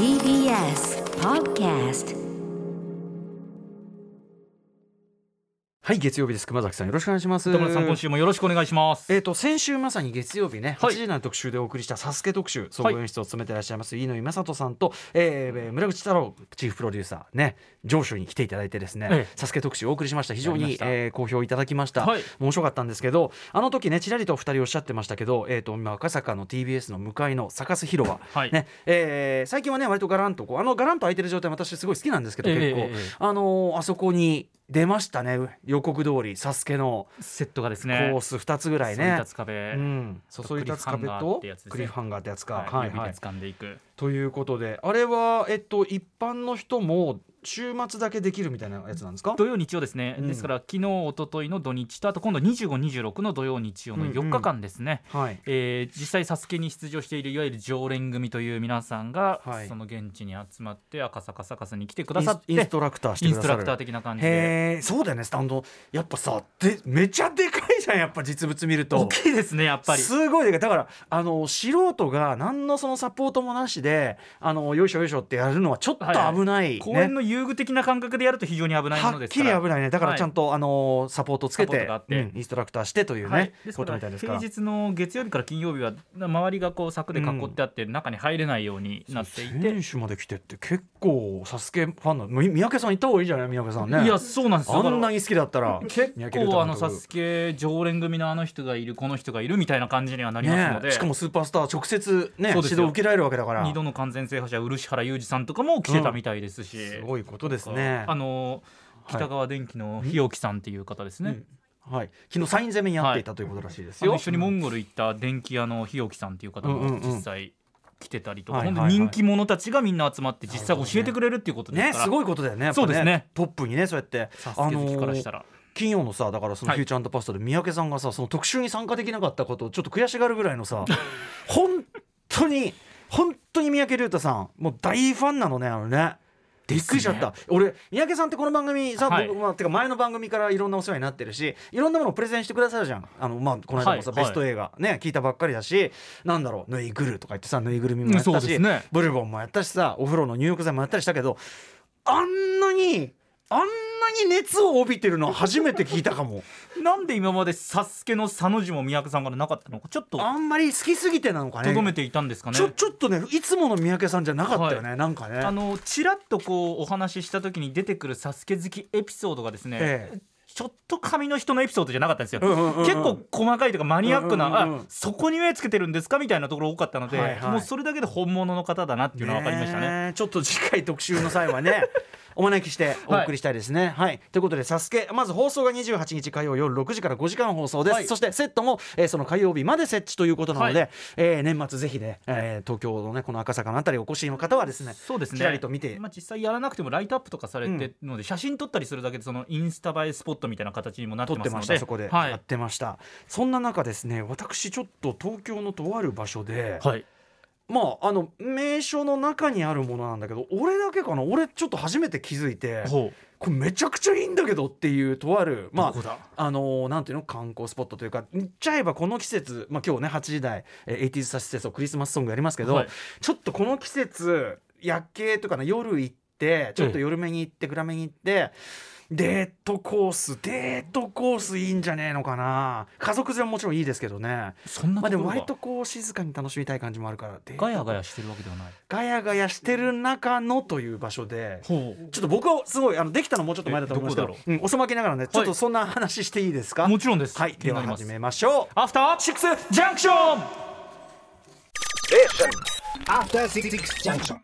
TBS Podcast はい月曜日です。熊崎さんよろしくお願いします。田村さん今週もよろしくお願いします。えー、と先週まさに月曜日ね、はい。8時台の特集でお送りした「サスケ特集総合演出を務めていらっしゃいます飯野今里さんと、えー村口太郎チーフプロデューサーね上司に来ていただいてですねええ。サスケ特集をお送りしました。非常にえー好評いただきました、はい。面白かったんですけどあの時ねちらりとお二人おっしゃってましたけど、えー、と今赤坂の TBS の向かいのサカス広場、はい。ねえー最近はね割とガランとこうあのガランと空いてる状態私すごい好きなんですけど、ええ結構、え。あのーあそこに出ましたね予告通りサスケのセットがですコね。ース2つぐらいね立。つ壁。うん、そそり立つ壁とククリフハンガーってやつか。はい、はいはい指で掴んでいく。ということであれは、えっと、一般の人も週末だけできるみたいなやつなんですか？土曜日曜ですね、うん。ですから昨日一昨日の土日とあと今度2526の土曜日曜の4日間ですね、はい。えー実際サスケに出場しているいわゆる常連組という皆さんが、はい。その現地に集まって赤坂サカスに来てくださってインストラクターしてイくださる。ンストラクター的な感じで。そうだよね。スタンド。やっぱさでめちゃでかいじゃんやっぱ実物見ると。大きいですねやっぱり。すごいだからあの素人が何のそのサポートもなしであのよいしょよいしょってやるのはちょっと危ない、ね。公園の遊具的な感覚でやると非常に危ないのですから。きり危ないね。だからちゃんと、あのサポートつけてうんインストラクターしてというね、はい、ことみたいですから。平日の月曜日から金曜日は周りがこう柵で囲ってあって、中に入れないようになっていて、選手まで来てって結構サスケファンのみ三宅さん行った方がいいじゃない三宅さんね。いやそうなんですよ。あんなに好きだったら結構あのサスケ常連組のあの人がいるこの人がいるみたいな感じにはなりますので、ねしかもスーパースター直接ね指導受けられるわけだから。二度の完全制覇者漆原裕二さんとかも来てたみたいですし、すごいことですね。あのはい。北川電機の日置さんっていう方ですね、うん。はい。昨日サイン攻めにやっていたということらしいですよ、あの一緒にモンゴル行った電気屋の日置さんっていう方うんうんうん。も実際来てたりとか、はいはい本当に人気者たちがみんな集まって実際教えてくれるっていうことですから、ねすごいことだよねやっぱそうですね。トップにねそうやって。サスケ好きからしたら、金曜のさだからそのはい。フューチャーパストで三宅さんがさその特集に参加できなかったことをちょっと悔しがるぐらいのさ 本当に本当に三宅龍太さんもう大ファンなのねあのね。びっくりしちゃった、俺三宅さんってこの番組さ、はい。僕まあ、てか前の番組からいろんなお世話になってるしいろんなものをプレゼンしてくださるじゃん。あの、まあ、この間もさ、はいベスト映画ね聞いたばっかりだしなんだろうぬいぐるとか言ってさぬいぐるみもやったし、ね。ブルボンもやったしさお風呂の入浴剤もやったりしたけどあんなにあんなに熱を帯びてるのは初めて聞いたかも。なんで今までサスケの佐の字も三宅さんからなかったのかちょっとあんまり好きすぎてなのかね。とどめていたんですかね。ちょちょっとねいつもの三宅さんじゃなかったよね、なんかね。あのちらっとこうお話しした時に出てくるサスケ好きエピソードがですね、ええ。ちょっと紙の人のエピソードじゃなかったんですよ、うんうんうんうん。結構細かいというかマニアックな、うんうんうんそこに目つけてるんですかみたいなところ多かったので、はいはい。もうそれだけで本物の方だなっていうのは分かりましたね。えちょっと次回特集の際はねお招きしてお送りしたいですね。はい、ということで「サスケまず放送が28日火曜夜6時から5時間放送です、はい。そしてセットも、えーその火曜日まで設置ということなので、はえー年末ぜひね、えー東京のねこの赤坂のあたりお越しの方はですねそうですね。ちらりと見て。まあ、実際やらなくてもライトアップとかされてるので、写真撮ったりするだけでそのインスタ映えスポットみたいな形にもなって撮ってますので。ました。そこではい。やってました、そんな中ですね私ちょっと東京のとある場所で、はい、まああの名所の中にあるものなんだけど俺だけかな？俺ちょっと初めて気づいてこれめちゃくちゃいいんだけどっていうとあるまああのーなんていうの？観光スポットというか言っちゃえばこの季節、まあ、今日ね8時台「えー、80s サステソクリスマスソングやりますけど、はい。ちょっとこの季節夜景とかね夜行ってちょっと夜めに行って暗めに行って。デートコースデートコースいいんじゃねえのかな。家族連れももちろんいいですけどね。そんなまあでところが。も割とこう静かに楽しみたい感じもあるからガヤガヤしてるわけではない。ガヤガヤしてる中のという場所でほちょっと僕はすごいあのできたのもうちょっと前だと思いますけどえどこう？ん、遅まきながらねちょっとそんな話していいですか、もちろんです。はいでは始めましょう。アフターシックスジャンクション After Six Junction.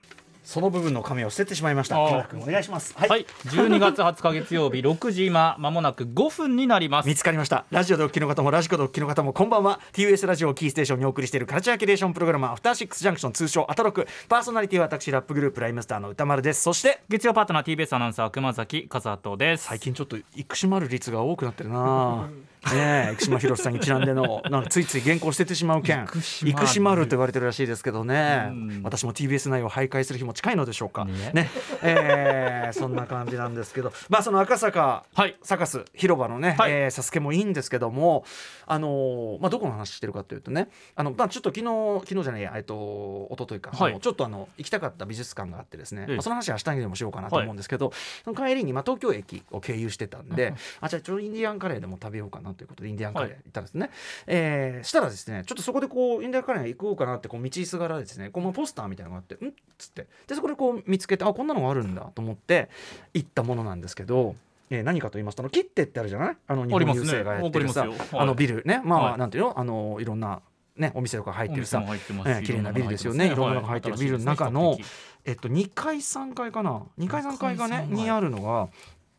その部分の紙を捨ててしまいました。お願いします。はい、はい、12月20日月曜日 6時今まもなく5分になります。見つかりました。ラジオでお聞きの方もラジコでお聞きの方もこんばんは。TBS ラジオをキーステーションにお送りしているカルチャーキュレーションプログラムアフターシックスジャンクション通称アトロク。パーソナリティは私ラップグループライムスターの歌丸です。そして月曜パートナー TBS アナウンサー熊崎和人です。最近ちょっと生島る率が多くなってるな ねえ生島博さんにちなんでのなんかついつい原稿捨ててしまう件。生島ると言われてるらしいですけどね。うん。私も TBS 内を徘徊する日も近いのでしょうか。ね。ね。えーそんな感じなんですけど。まあその赤坂はい。サカス広場のね、はい。えーサスケもいいんですけどもあのーまあどこの話してるかというとねあのまあちょっと昨日昨日じゃないやえっと一昨日か、はい。ちょっとあの行きたかった美術館があってですね、ええ。まあ、その話は明日にでもしようかなと思うんですけど、その帰りにまあ東京駅を経由してたんで、あじゃあちょっとインディアンカレーでも食べようかなということでインディアンカレー行ったんですね、えーしたらですねちょっとそこでこうインディアンカレー行こうかなってこう道すがらですねこのポスターみたいなのがあってん？っつって。でそこでこう見つけてあこんなのがあるんだと思って行ったものなんですけど。えー何かと言いますとあの切手ってあるじゃない？あの日本郵政がやってるさねはい。あのビル。ね。まあ、はい。なんていうの？あのいろんなねお店とか入ってるさええ綺麗なビルですよね。いろんなのが入ってるビルの中のえっと、2階3階かな？2階3階がねにあるのが。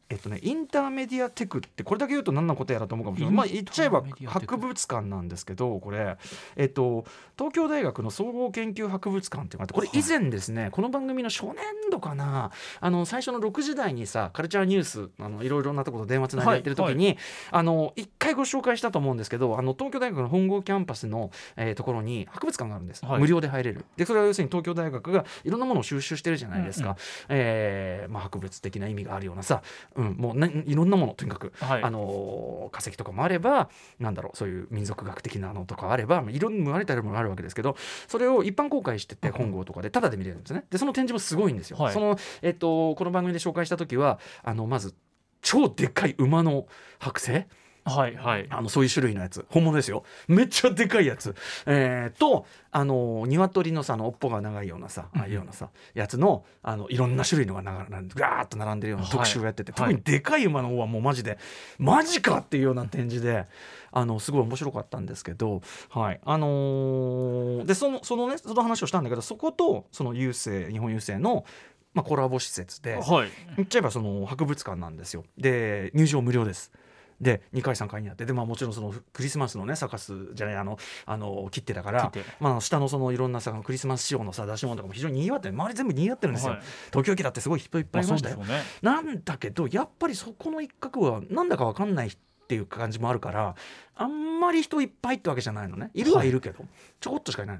えっとね、インターメディアテクってこれだけ言うと何のことやらと思うかもしれない。まあ言っちゃえば博物館なんですけどこれ、えっと、東京大学の総合研究博物館っていうのがあってこれ以前ですね、この番組の初年度かな。あの最初の6時台にさカルチャーニュースあのいろいろなところと電話つないでやってる時に、あの一回ご紹介したと思うんですけどあの東京大学の本郷キャンパスの、えーところに博物館があるんです、はい。無料で入れる。でそれは要するに東京大学がいろんなものを収集してるじゃないですか、うん。えーまあ、博物的な意味があるようなさ、うん、もうないろんなものとにかく、はい。あのー化石とかもあればなんだろうそういう民族学的なのとかあればまあいろんなありとあらゆるものがあるわけですけどそれを一般公開しててうん。本郷とかでタダで見れるんですね。でその展示もすごいんですよ、はい。その、えっとこの番組で紹介した時はあのまず超でっかい馬の剥製はい。はい。あのそういう種類のやつ。本物ですよ。めっちゃでかいやつ、えーとあの鶏のさあの尾っぽが長いようなさああいうようなさやつのあのいろんな種類のがガーッと並んでるようなはい。特集をやってて、はい。特にでかい馬の方はもうマジでマジかっていうような展示であのすごい面白かったんですけどはい。あのーでそのそのねその話をしたんだけどそことその郵政日本郵政のまあ、コラボ施設で、はい。言っちゃえばその博物館なんですよ。で入場無料ですで2階3階にあってで、まあ、もちろんそのクリスマスのねサカスじゃないあのあの切手だからまあ、下のそのいろんなさクリスマス仕様のさ出し物とかも非常ににぎわってる周り全部にぎわってるんですよ、はい。東京駅だってすごい人いっぱいいましたよ、まあね。なんだけどやっぱりそこの一角はなんだか分かんないっていう感じもあるからあんまり人いっぱいってわけじゃないのね。いるはいるけど、ちょこっとしかいない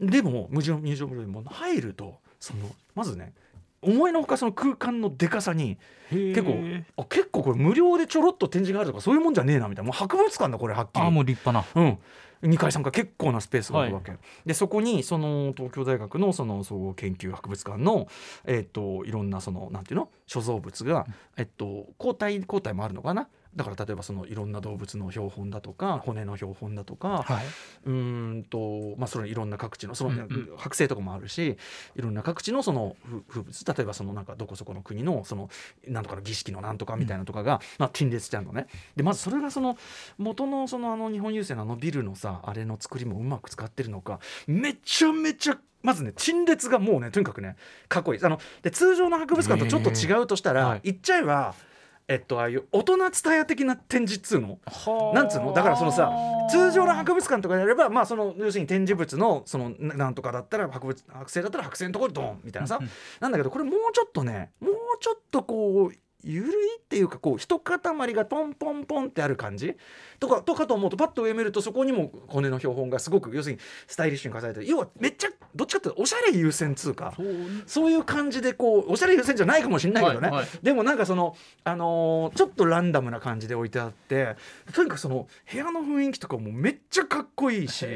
でも無料入場無料でも入るとそのまずね思いのほかその空間のでかさに結構あ結構これ無料でちょろっと展示があるとかそういうもんじゃねえなみたいな。もう博物館だこれはっきり。あもう立派な。うん、2階3階結構なスペースがあるわけ、でそこにその東京大学のその総合研究博物館の、えっといろんなそのなんていうの？所蔵物が、えっと交代交代もあるのかな？だから例えばそのいろんな動物の標本だとか骨の標本だとか、はい。うーんとまあそのいろんな各地のその、うんうん。剥製とかもあるしいろんな各地のその風風物例えばそのなんかどこそこの国のそのなんとかの儀式のなんとかみたいなとかが、まあ、陳列してあるのね。でまずそれがその元のそのあの日本郵政のあのビルのさあれの作りもうまく使ってるのかめちゃめちゃまずね陳列がもうねとにかくねかっこいい。あので通常の博物館とちょっと違うとしたら、はい。言っちゃえばえっとああいう大人伝え的な展示っつうの？はあ。なんつうの？だからそのさ通常の博物館とかでやればまあその要するに展示物のそのななんとかだったら博物剥製だったら剥製のところにドンみたいなさ。なんだけどこれもうちょっとねもうちょっとこうゆるいっていうかこう一塊がポンポンポンってある感じ？とかとかと思うとパッと上見るとそこにも骨の標本がすごく要するにスタイリッシュに飾られてる。要はめっちゃどっちかっていうとおしゃれ優先通貨。そう。いう感じでこうおしゃれ優先じゃないかもしれないけどね、はいはい。でもなんかその、あのーちょっとランダムな感じで置いてあってとにかくその部屋の雰囲気とかもめっちゃかっこいいし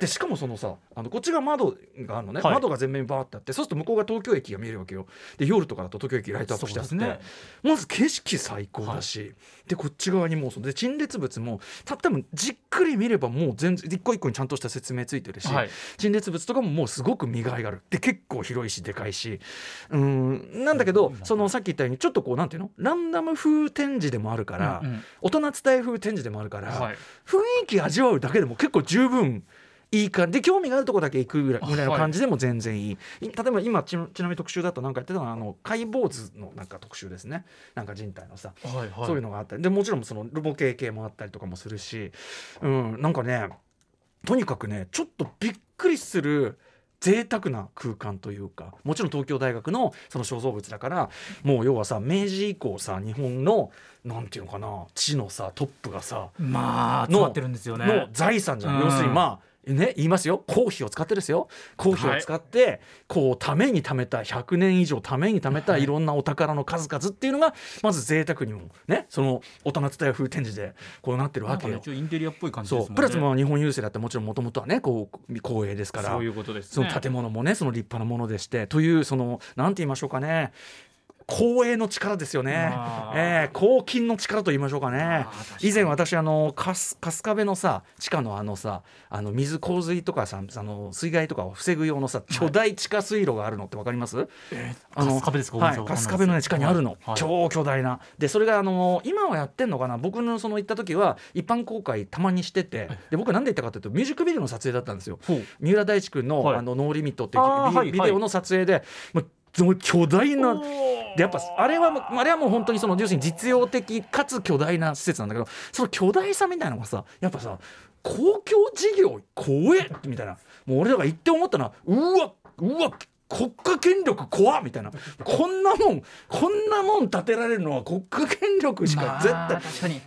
でしかもそのさあのこっちが窓があるのね、はい。窓が全面にバーってあってそうすると向こうが東京駅が見えるわけよ。で夜とかだと東京駅ライトアップしてあって、まず景色最高だし、でこっち側にもうそうで陳列物もた多分じっくり見ればもう全然一個一個にちゃんとした説明ついてるし、はい。陳列物とかももうすごく見がいがある。で結構広いしでかいし。うんなんだけどそのさっき言ったようにちょっとこうなんていうの？ランダム風展示でもあるから、うんうん。大人伝え風展示でもあるから、はい。雰囲気味わうだけでも結構十分いい感じ。で興味があるとこだけ行くぐらいぐらいの感じでも全然いい、い。例えば今ちちなみに特集だとなんかやってたのはあの解剖図のなんか特集ですね。なんか人体のさはいはい。そういうのがあったり。でもちろんそのルボ系系もあったりとかもするし、うん、なんかねとにかくねちょっとびっくりする贅沢な空間というかもちろん東京大学のその肖像物だからもう要はさ明治以降さ日本のなんていうのかな地のさトップがさまあ集のまってるんですよのね財産じゃん、うん。要するにまあね言いますよ。公費を使ってですよ。公費を使って、こうために貯めた100年以上ために貯めたい。ろんなお宝の数々っていうのがまず贅沢にもねその大人伝え風展示でこうなってるわけよ。ちょっとインテリアっぽい感じね。プラスまあ日本郵政だってもちろんもともとはねこう光栄ですから。そういうことですね。その建物もねその立派なものでしてというそのなんて言いましょうかね公営の力ですよね。まあ、えー、公金の力と言いましょうかね。以前私あの春春日部のさ地下のあのさあの水洪水とかさあの水害とかを防ぐ用のさ巨大地下水路があるのってわかります、あの春日部ですか？はい、春日部の、ね、地下にあるの、はい。超巨大な。でそれがあの今はやってんのかな？僕のその行った時は一般公開たまにしててで僕なんで行ったかというとミュージックビデオの撮影だったんですよ。三浦大知君の,、はい。あのノーリミットっていうビ,、デオの撮影で、もう巨大なでやっぱあれはもうあれはもう本当にその要するに実用的かつ巨大な施設なんだけどその巨大さみたいなのがさやっぱさ公共事業怖えみたいな。もう俺らが言って思ったのはうわうわ国家権力怖っみたいな。こんなもんこんなもん建てられるのは国家権力しか絶対、まあ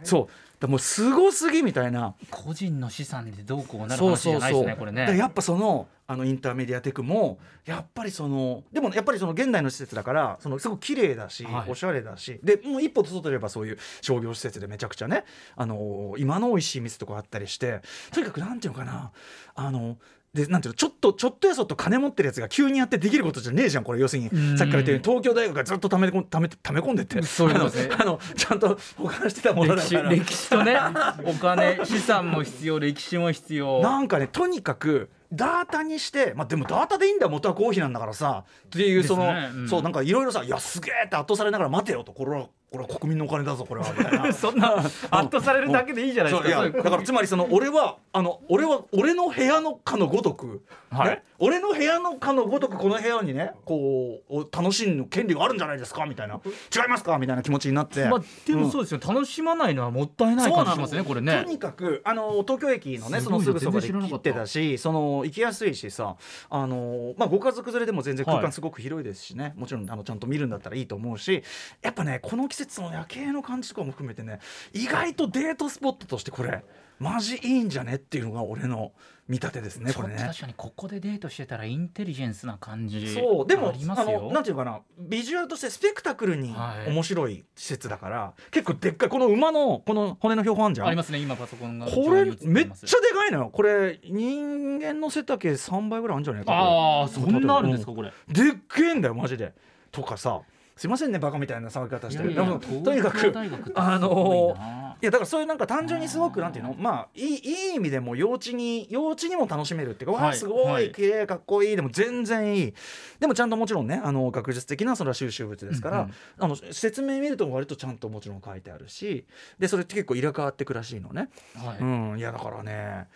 そうだもうすごすぎみたいな。個人の資産でどうこうなる話じゃないでそうそうすねこれね。やっぱそのあのインターメディアテクもやっぱりそのでもやっぱりその現代の施設だからそのすごく綺麗だし、はい。おしゃれだしでもう一歩外ればそういう商業施設でめちゃくちゃねあの今の美味しい店とかあったりしてとにかくなんていうのかなあのでなんていうのちょっとちょっとやそっと金持ってるやつが急にやってできることじゃねえじゃんこれ要するに。うん。さっきから言ったように東京大学がずっとためためため込んでってね。あのあのちゃんと保管してたものだから。歴史とねお金 資産も必要歴史も必要。なんかねとにかくダータにして、まあ、でもダータでいいんだよ元はコーヒーなんだからさ。っていうその、ね。うん。そうなんかいろいろさ「いやすげえ!」って圧倒されながら「待てよ」と「これはこれは国民のお金だぞこれは」みたいな。そんな圧倒されるだけでいいじゃないですか。だからつまりその俺はあの俺は俺の部屋のかのごとく、はい。ね、俺の部屋のかのごとくこの部屋にねこうお楽しむ権利があるんじゃないですかみたいな。違いますかみたいな気持ちになって、まあでもそうですよ、楽しまないのはもったいない感じしますねこれね。とにかくあの東京駅のねそのすぐそばで切ってたしその行きやすいしさあの、まあ、ご家族連れでも全然空はい。間すごく広いですしね、もちろんあのちゃんと見るんだったらいいと思うしやっぱねこの季節の夜景の感じとかも含めてね意外とデートスポットとしてこれマジいいんじゃねっていうのが俺の見立てですねこれね。確かにここでデートしてたらインテリジェンスな感じそうでもありますよ。のなんていうのかなビジュアルとしてスペクタクルにはい。面白い施設だから、結構でっかいこの馬のこの骨の標本あんじゃんありますね今パソコンがこれめっちゃでかいのよ。これ人間の背丈3倍ぐらいあるんじゃないかああそんなあるんですかこれ。うんでっけえんだよマジで。とかさすいませんねバカみたいな騒ぎ方して。るいやとにかくあのないやだからそういうなんか単純にすごくなんていうのまあいいいい意味でも幼稚に幼稚にも楽しめるっていうか、わはいあすごはいい。綺麗かっこいいでも全然いい。でもちゃんともちろんねあの学術的なそれは収集物ですから、うんうん。あの説明見ると割とちゃんともちろん書いてあるしでそれって結構入れ替わってくらしいのね。はい。うん、いやだからね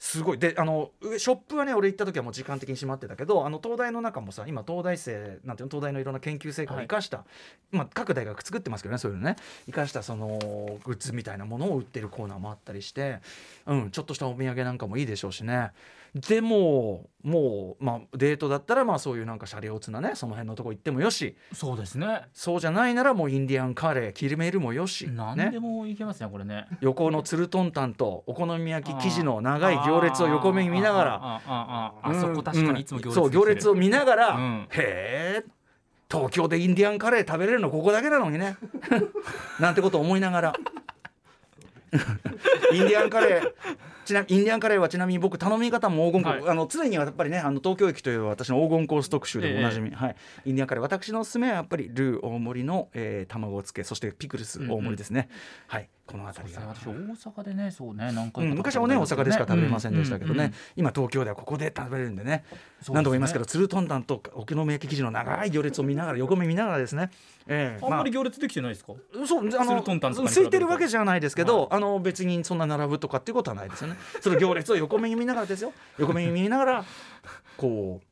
すごい。であの上ショップはね俺行った時はもう時間的に閉まってたけどあの東大の中もさ今東大生なんていうの東大のいろんな研究成果を生かした、まあ、各大学作ってますけどねそういうのね。生かしたそのグッズみたいなものを売ってるコーナーもあったりして、うん、ちょっとしたお土産なんかもいいでしょうしねでももう、まあ、デートだったらまあそういうなんかシャレオツなねその辺のとこ行ってもよし。そうですね。そうじゃないならもうインディアンカレーキルメルもよし、ね。何で、もいけますねこれね。横のつるとんたんとお好み焼き生地の長い行列を横目に見ながら。あそこ確かにいつも行列そう行列を見ながら、うん。へえ東京でインディアンカレー食べれるのここだけなのにね。なんてことを思いながら インディアンカレーちなインディアンカレーはちなみに僕頼み方も黄金コース、はい。あの常にやっぱりねあの東京駅という私の黄金コース特集でもおなじみ、はい、インディアンカレー。私のおすすめはやっぱりルー大盛りの、えー卵つけそしてピクルス大盛りですね、はいこの辺りが私大阪でねそうね何回かうん、昔はね大阪でしか食べれませんでしたけどね、うんうんうん。今東京ではここで食べれるんでね。何度も言いますけどつるとんたんとお好み焼ききじの長い行列を見ながら横目見ながらですね、ええあ。んまり行列できてないですか？そうあつるとんたんとかに比べると。空いてるわけじゃないですけど、あの別にそんな並ぶとかっていうことはないですよね。その行列を横目に見ながらですよ。横目に見ながらこう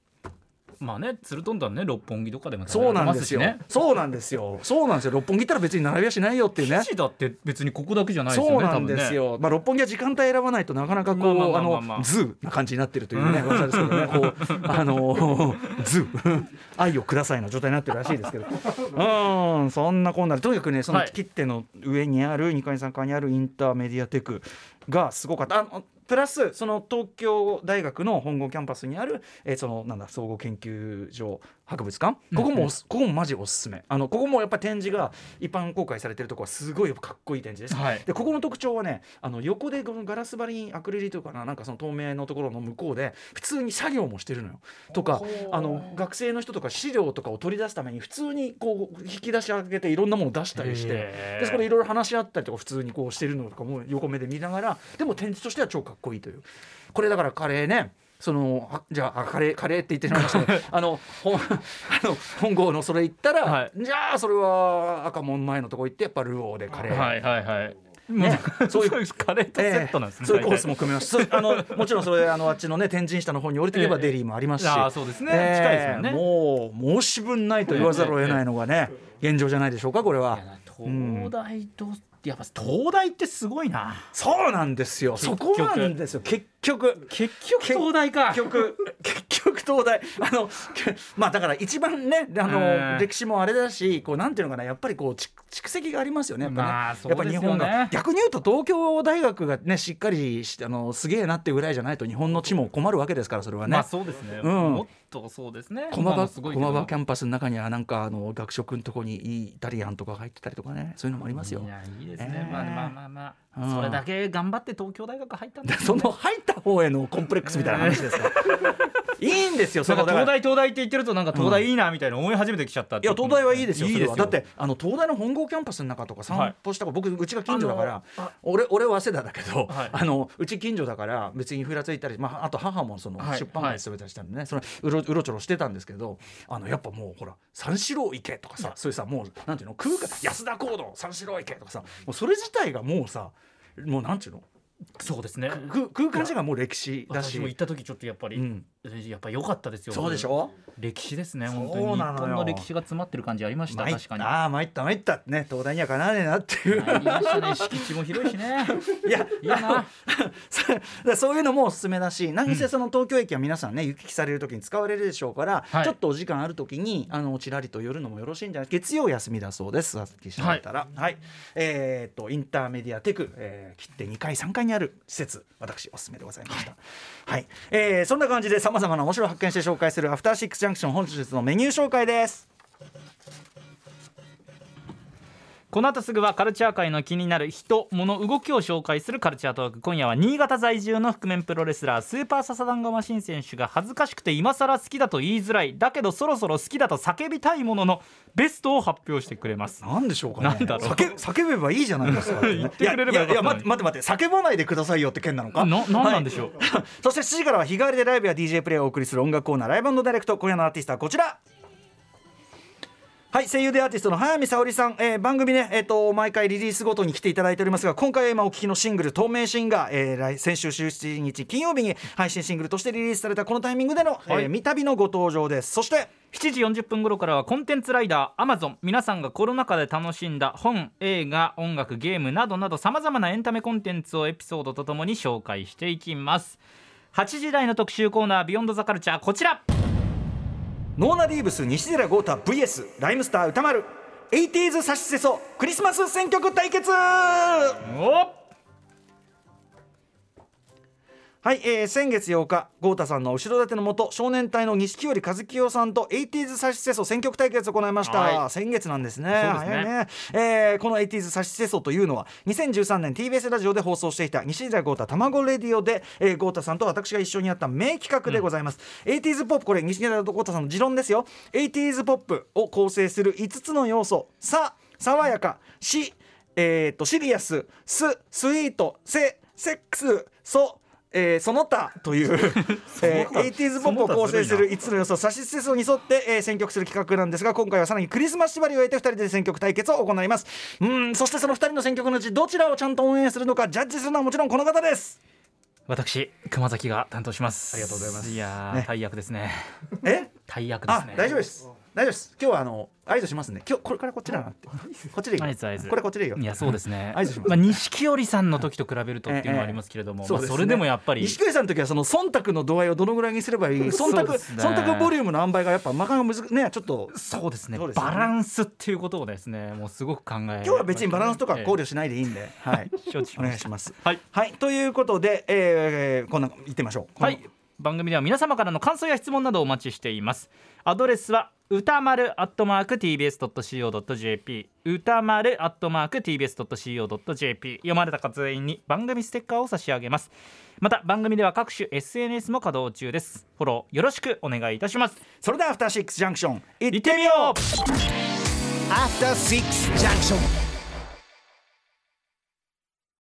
まあねつるとんたんね六本木とかでもそうなんですよ、ますしねそうなんですよ。そうなんですよ。六本木行ったら別に並びはしないよっていうねだって別にここだけじゃないですよねそうなんですよ、まあ、六本木は時間帯選ばないとなかなかこう、まあの ZOO な感じになってるというね噂ですけどね。こう あの ZOO。愛をくださいの状態になってるらしいですけど。うんそんなこんなで。とにかくねそのはい。 KITTE の上にある2階3階にあるインターメディアテクがすごかった。あのプラスその東京大学の本郷キャンパスにある、えーそのなんだ総合研究所博物館。ここもおす、ここもマジおすすめ。あのここもやっぱ展示が一般公開されてるとこはすごいかっこいい展示です、はい。でここの特徴はねあの横でこのガラス張りにアクリルというかななんかその透明のところの向こうで普通に作業もしてるのよ。とかあの学生の人とか資料とかを取り出すために普通にこう引き出し開けていろんなものを出したりしてでそこでいろいろ話し合ったりとか普通にこうしてるのとかも横目で見ながらでも展示としては超かっこいいという。これだからカレーね。そのあじゃああカレーカレーって言ってしまいましたねあのほん あの本郷のそれ行ったら、はい。じゃあそれは赤門前のとこ行ってやっぱルオーでカレー、はいはいはい。ね。そういうカレーとセットなんですね、ええ。そういうコースもも組めます。あのもちろんそれあのあっちのね天神下の方に降りていけばええ。デリーもありますし、ああそうですね、ええ。近いですよね。もう申し分ないと言わざるを得ないのがね現状じゃないでしょうかこれは。東大と、やっぱ東大ってすごいな。そうなんですよ。そこなんですよ。結局。結局東大か。結局結局 東大。あのけ まあだから一番ねあの、ええ歴史もあれだしこうなんていうのかなやっぱりこう蓄蓄積がありますよねやっぱ日本が。逆に言うと東京大学がねしっかりしあのすげえなっていうぐらいじゃないと日本の地も困るわけですからそれはね。まあそうですね、うん。もっとそうですね。駒場キャンパスの中にはなんかあの学食のとこにイタリアンとかが入ってたりとかね。そういうのもありますよ。い。やいいですね、ええ。まあまあまあまあ、うん。それだけ頑張って東京大学入ったんです その入った方へのコンプレックスみたいな話ですか。いいんですよその東大東大って言ってるとなんか東大いいなみたいな思い始めてきちゃったっていや東大はいいですよいいですだってあの東大の本郷キャンパスの中とか散歩したから、僕うちが近所だから俺俺は早稲田だけど、はい。あのうち近所だから別にふらついたり、まあ、あと母もそのはい。出版会勤めたりしたんでね、そのうろうろちょろしてたんですけどあのやっぱもうほら三四郎池とかさそういうさもうなんていうの空間安田講堂三四郎池とかさもうそれ自体がもうさもうなんていうのそうですね。空空間自体がもう歴史だし。私も行った時ちょっとやっぱり、うんやっぱ良かったですよ。そうでしょ？歴史ですね本当に日本の歴史が詰まってる感じありました確かに。ああ参った参った。ね東大にはかなわねえなっていう。ありましたね敷地も広いしね。いやいいな。そういうのもおすすめだし何せその東京駅は皆さんね行き来される時に使われるでしょうから、はい。ちょっとお時間ある時にあのちらりと寄るのもよろしいんじゃない月曜休みだそうですさっき調べたら。はい、えーっとインターメディアテク、えー切って2階3階にある施設私おすすめでございました。はい、えーそんな感じでさまざまな面白い発見して紹介するアフターシックスジャンクション本日のメニュー紹介です。この後すぐはカルチャー界の気になる人物動きを紹介するカルチャートーク。今夜は新潟在住の覆面プロレスラースーパーササダンゴマシン選手が恥ずかしくて今更好きだと言いづらい。だけどそろそろ好きだと叫びたいもののベストを発表してくれます。なんでしょうかね。なんだろう。叫叫べばいいじゃないですか。言ってくれればいやいや待って待って叫ばないでくださいよって件なのか？ななんなんでしょう。はい。そして7時からは日替わりでライブや DJ プレイをお送りする音楽コーナーライブダイレクト。今夜のアーティストはこちらはい声優でアーティストの早見沙織さん、えー番組ね、えー、と毎回リリースごとに来ていただいておりますが今回は今お聞きのシングル「透明シンガー」えー来先週17日金曜日に配信シングルとしてリリースされたこのタイミングでの、はい。えー三度のご登場です。そして7時40分頃からはコンテンツライダー Amazon 皆さんがコロナ禍で楽しんだ本映画音楽ゲームなどなどさまざまなエンタメコンテンツをエピソードとともに紹介していきます。8時台の特集コーナー「 Beyond the Culture こちらノーナディーブス西寺郷太 VS ライムスター宇多丸 80s サシセソクリスマス選曲対決!おはい、えー先月8日豪太さんの後ろ盾のもと少年隊の錦織和清さんと 80s サシセソ選曲対決を行いました、はい。先月なんですね。そうですね。ね、えーこの 80s サシセソというのは2013年 TBS ラジオで放送していた西寺豪太卵レディオで、えー、豪太さんと私が一緒にやった名企画でございます、80s ポップこれ西寺豪太さんの持論ですよ。80s ポップを構成する5つの要素さ爽やかしえー、とシリアスススイートセセックスソえーその他という、えー、80s ポップを構成する5つの要素サシステソに沿って、えー選曲する企画なんですが今回はさらにクリスマス縛りを得て2人で選曲対決を行います。うんそしてその2人の選曲のうちどちらをちゃんと応援するのかジャッジするのはもちろんこの方です。私熊崎が担当します。ありがとうございます。いやー、ね。大役ですね。え？大役ですね。あ大丈夫です大丈夫です。今日はあの合図しますね今日これからこっちだなって。こっちでいいよ。合図合図。これこっちでいいよ。いやそうですね。合図します。まあ錦織さんの時と比べるとっていうのはありますけれども、それでもやっぱり。錦織さんの時はその忖度の度合いをどのぐらいにすればいい？忖度、忖度ボリュームの塩梅がやっぱなかなかむずね。ちょっとそうですね。バランスっていうことをですねもうすごく考え今日は別にバランスとか考慮しないでいいんで、はい。承知しおました。願いします。はい。はい。ということで、えー、こんな言ってみましょう。はい。番組では皆様からの感想や質問などをお待ちしています。アドレスは歌丸アットマーク tbs.co.jp 歌丸アットマーク tbs.co.jp 読まれた方全員に番組ステッカーを差し上げます。また番組では各種 SNS も稼働中です。フォローよろしくお願いいたします。それではアフターシックスジャンクション行っ行ってみよう。After Six Junction.